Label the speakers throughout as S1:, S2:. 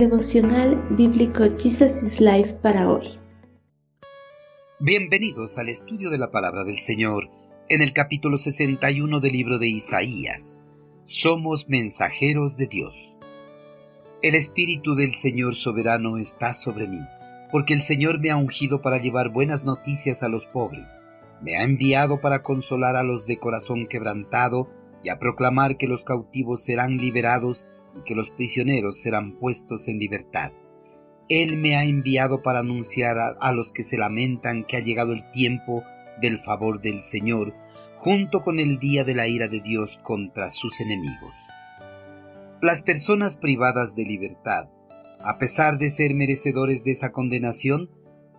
S1: Devocional Bíblico Jesus is Life para hoy.
S2: Bienvenidos al estudio de la palabra del Señor en el capítulo 61 del libro de Isaías. Somos mensajeros de Dios. El Espíritu del Señor soberano está sobre mí, porque el Señor me ha ungido para llevar buenas noticias a los pobres. Me ha enviado para consolar a los de corazón quebrantado y a proclamar que los cautivos serán liberados y que los prisioneros serán puestos en libertad. Él me ha enviado para anunciar a, los que se lamentan que ha llegado el tiempo del favor del Señor, junto con el día de la ira de Dios contra sus enemigos. Las personas privadas de libertad, a pesar de ser merecedores de esa condenación,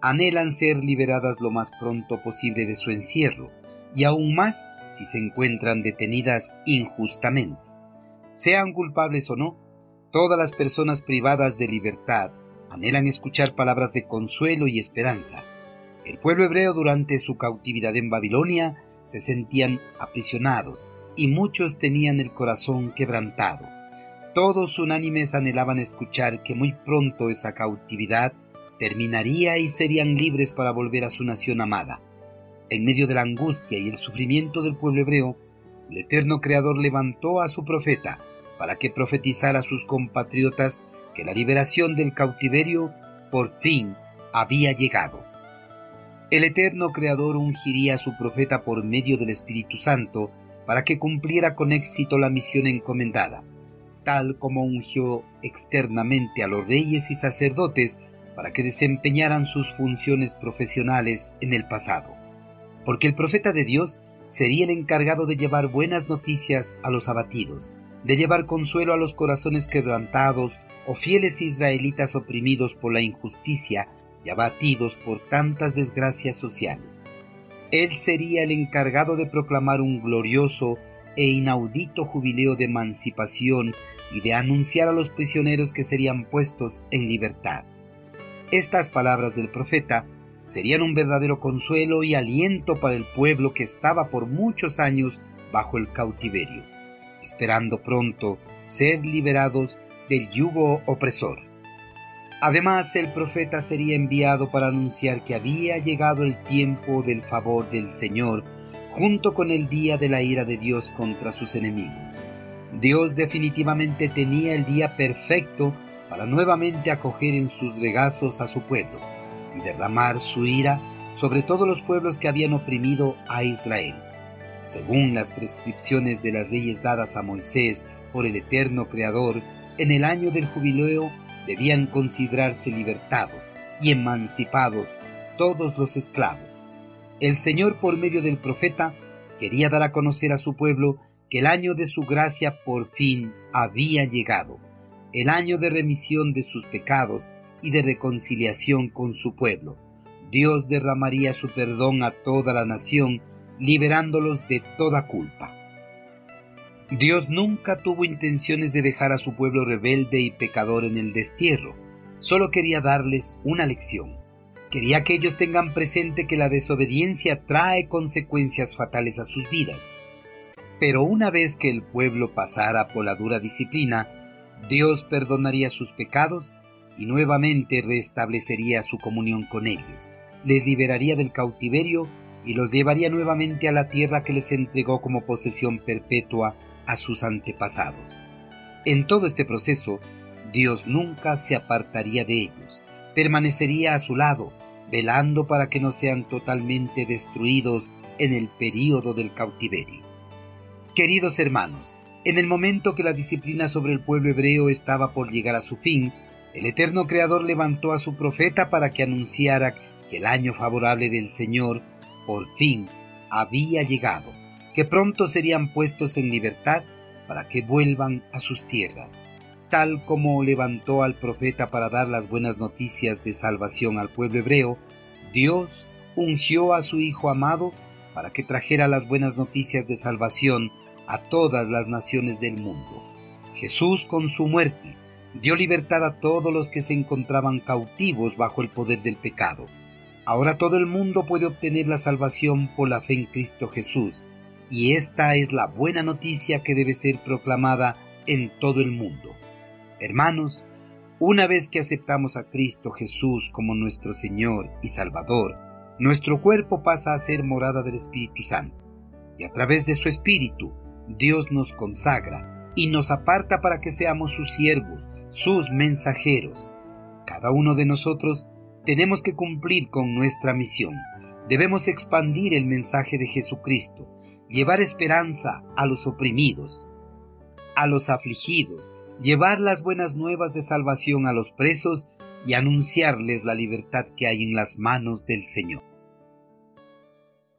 S2: anhelan ser liberadas lo más pronto posible de su encierro, y aún más si se encuentran detenidas injustamente. Sean culpables o no, todas las personas privadas de libertad anhelan escuchar palabras de consuelo y esperanza. El pueblo hebreo durante su cautividad en Babilonia se sentían aprisionados y muchos tenían el corazón quebrantado. Todos unánimes anhelaban escuchar que muy pronto esa cautividad terminaría y serían libres para volver a su nación amada. En medio de la angustia y el sufrimiento del pueblo hebreo, el eterno Creador levantó a su profeta para que profetizara a sus compatriotas que la liberación del cautiverio por fin había llegado. El eterno Creador ungiría a su profeta por medio del Espíritu Santo para que cumpliera con éxito la misión encomendada, tal como ungió externamente a los reyes y sacerdotes para que desempeñaran sus funciones profesionales en el pasado. Porque el profeta de Dios sería el encargado de llevar buenas noticias a los abatidos, de llevar consuelo a los corazones quebrantados o fieles israelitas oprimidos por la injusticia y abatidos por tantas desgracias sociales. Él sería el encargado de proclamar un glorioso e inaudito jubileo de emancipación y de anunciar a los prisioneros que serían puestos en libertad. Estas palabras del profeta serían un verdadero consuelo y aliento para el pueblo que estaba por muchos años bajo el cautiverio, esperando pronto ser liberados del yugo opresor. Además, el profeta sería enviado para anunciar que había llegado el tiempo del favor del Señor, junto con el día de la ira de Dios contra sus enemigos. Dios definitivamente tenía el día perfecto para nuevamente acoger en sus regazos a su pueblo y derramar su ira sobre todos los pueblos que habían oprimido a Israel. Según las prescripciones de las leyes dadas a Moisés por el eterno Creador, en el año del jubileo debían considerarse libertados y emancipados todos los esclavos. El Señor por medio del profeta quería dar a conocer a su pueblo que el año de su gracia por fin había llegado, el año de remisión de sus pecados y de reconciliación con su pueblo. Dios derramaría su perdón a toda la nación, liberándolos de toda culpa. Dios nunca tuvo intenciones de dejar a su pueblo rebelde y pecador en el destierro, solo quería darles una lección. Quería que ellos tengan presente que la desobediencia trae consecuencias fatales a sus vidas. Pero una vez que el pueblo pasara por la dura disciplina, Dios perdonaría sus pecados y nuevamente restablecería su comunión con ellos, les liberaría del cautiverio y los llevaría nuevamente a la tierra que les entregó como posesión perpetua a sus antepasados. En todo este proceso, Dios nunca se apartaría de ellos, permanecería a su lado, velando para que no sean totalmente destruidos en el período del cautiverio. Queridos hermanos, en el momento que la disciplina sobre el pueblo hebreo estaba por llegar a su fin, el eterno Creador levantó a su profeta para que anunciara que el año favorable del Señor por fin había llegado, que pronto serían puestos en libertad para que vuelvan a sus tierras, tal como levantó al profeta para dar las buenas noticias de salvación al pueblo hebreo, Dios ungió a su Hijo amado para que trajera las buenas noticias de salvación a todas las naciones del mundo. Jesús con su muerte dio libertad a todos los que se encontraban cautivos bajo el poder del pecado. Ahora todo el mundo puede obtener la salvación por la fe en Cristo Jesús, y esta es la buena noticia que debe ser proclamada en todo el mundo. Hermanos, Una vez que aceptamos a Cristo Jesús como nuestro Señor y Salvador, nuestro cuerpo pasa a ser morada del Espíritu Santo. Y a través de su Espíritu, Dios nos consagra y nos aparta para que seamos sus siervos, sus mensajeros. Cada uno de nosotros tenemos que cumplir con nuestra misión. Debemos expandir el mensaje de Jesucristo, llevar esperanza a los oprimidos, a los afligidos, llevar las buenas nuevas de salvación a los presos y anunciarles la libertad que hay en las manos del Señor.